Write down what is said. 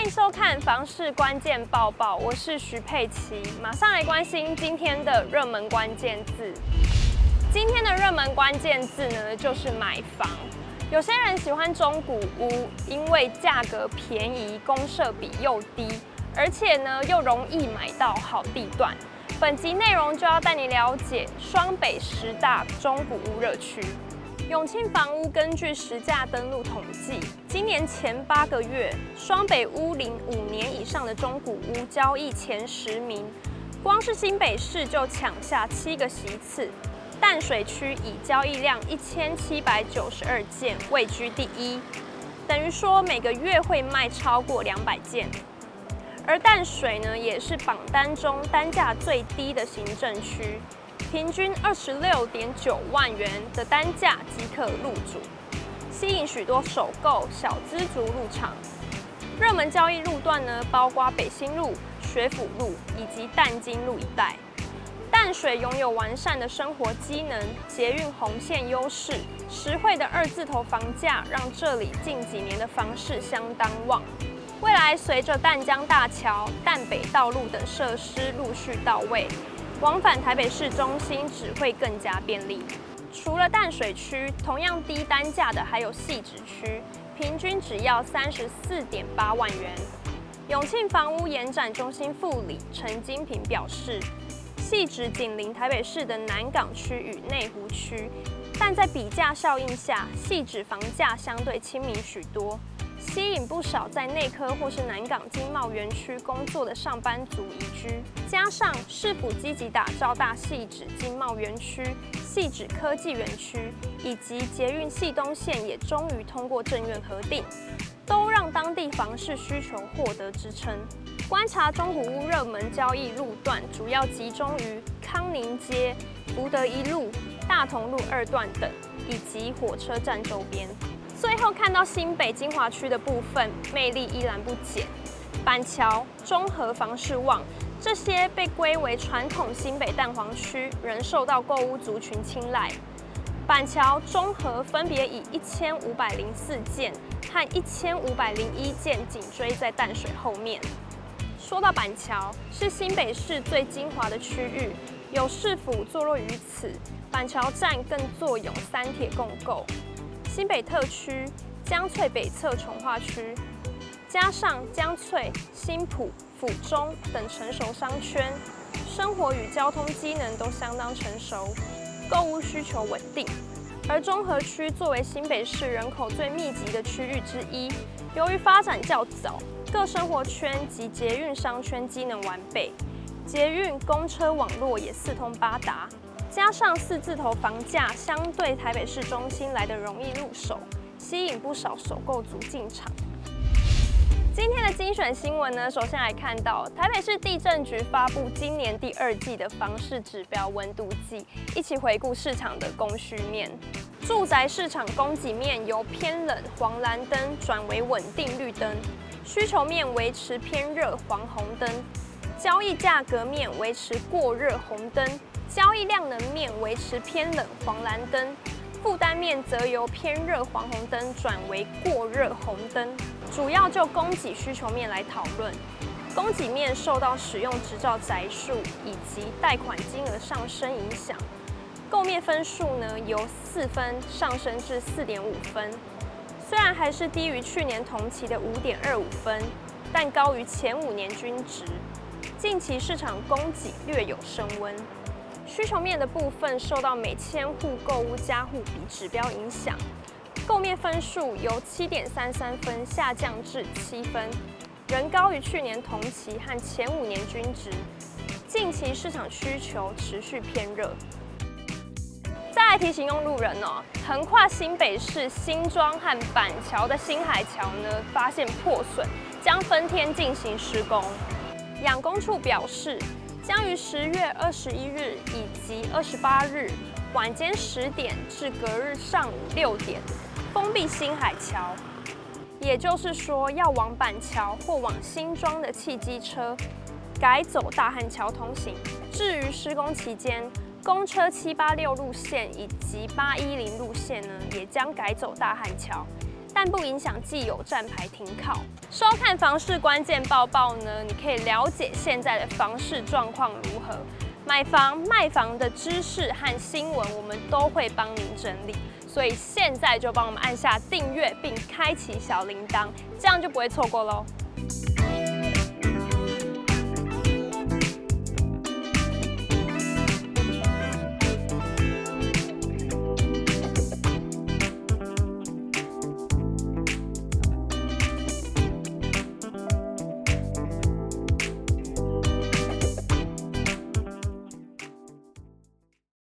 欢迎收看《房市关键报报》，我是徐佩琪，马上来关心今天的热门关键字。今天的热门关键字呢，就是买房。有些人喜欢中古屋，因为价格便宜，公设比又低，而且呢又容易买到好地段。本集内容就要带你了解双北十大中古屋热区。永庆房屋根据实价登录统计，今年前八个月，双北屋龄五年以上的中古屋交易前十名，光是新北市就抢下七个席次。淡水区以交易量一千七百九十二件位居第一，等于说每个月会卖超过两百件。而淡水呢，也是榜单中单价最低的行政区。平均二十六点九万元的单价即可入主，吸引许多首购小资族入场。热门交易路段呢，包括北新路、学府路以及淡金路一带。淡水拥有完善的生活机能、捷运红线优势、实惠的二字头房价，让这里近几年的房市相当旺。未来随着淡江大桥、淡北道路等设施陆续到位。往返台北市中心只会更加便利。除了淡水区，同样低单价的还有汐止区，平均只要三十四点八万元。永庆房屋延展中心副理陈金平表示，汐止紧邻台北市的南港区与内湖区，但在比价效应下，汐止房价相对亲民许多。吸引不少在内科或是南港经贸园区工作的上班族移居，加上市府积极打造大汐止经贸园区、汐止科技园区，以及捷运汐东线也终于通过政院核定，都让当地房市需求获得支撑。观察中古屋热门交易路段，主要集中于康宁街、福德一路、大同路二段等，以及火车站周边。最后看到新北精华区的部分，魅力依然不减。板桥、中和房市旺，这些被归为传统新北蛋黄区，仍受到购屋族群青睐。板桥、中和分别以一千五百零四件和一千五百零一件紧追在淡水后面。说到板桥，是新北市最精华的区域，有市府坐落于此，板桥站更坐拥三铁共构。新北特区、江翠北侧重划区，加上江翠、新埔、府中等成熟商圈，生活与交通机能都相当成熟，购物需求稳定。而中和区作为新北市人口最密集的区域之一，由于发展较早，各生活圈及捷运商圈机能完备，捷运、公车网络也四通八达。加上四字头房价相对台北市中心来得容易入手，吸引不少首购族进场。今天的精选新闻呢，首先来看到台北市地震局发布今年第二季的房市指标温度计，一起回顾市场的供需面。住宅市场供给面由偏冷黄蓝灯转为稳定绿灯，需求面维持偏热黄红灯，交易价格面维持过热红灯。交易量能面维持偏冷黄蓝灯，负担面则由偏热黄红灯转为过热红灯。主要就供给需求面来讨论，供给面受到使用执照宅数以及贷款金额上升影响，购面分数呢由四分上升至四点五分，虽然还是低于去年同期的五点二五分，但高于前五年均值。近期市场供给略有升温。需求面的部分受到每千户购屋加户比指标影响，购面分数由七点三三分下降至七分，仍高于去年同期和前五年均值。近期市场需求持续偏热。再来提醒用路人哦，横跨新北市新庄和板桥的新海桥呢，发现破损，将分天进行施工。养工处表示。将于十月二十一日以及二十八日晚间十点至隔日上午六点封闭新海桥，也就是说，要往板桥或往新庄的汽机车改走大汉桥通行。至于施工期间，公车七八六路线以及八一零路线呢，也将改走大汉桥。但不影响既有站牌停靠。收看房市关键报报呢，你可以了解现在的房市状况如何，买房卖房的知识和新闻，我们都会帮您整理。所以现在就帮我们按下订阅并开启小铃铛，这样就不会错过喽。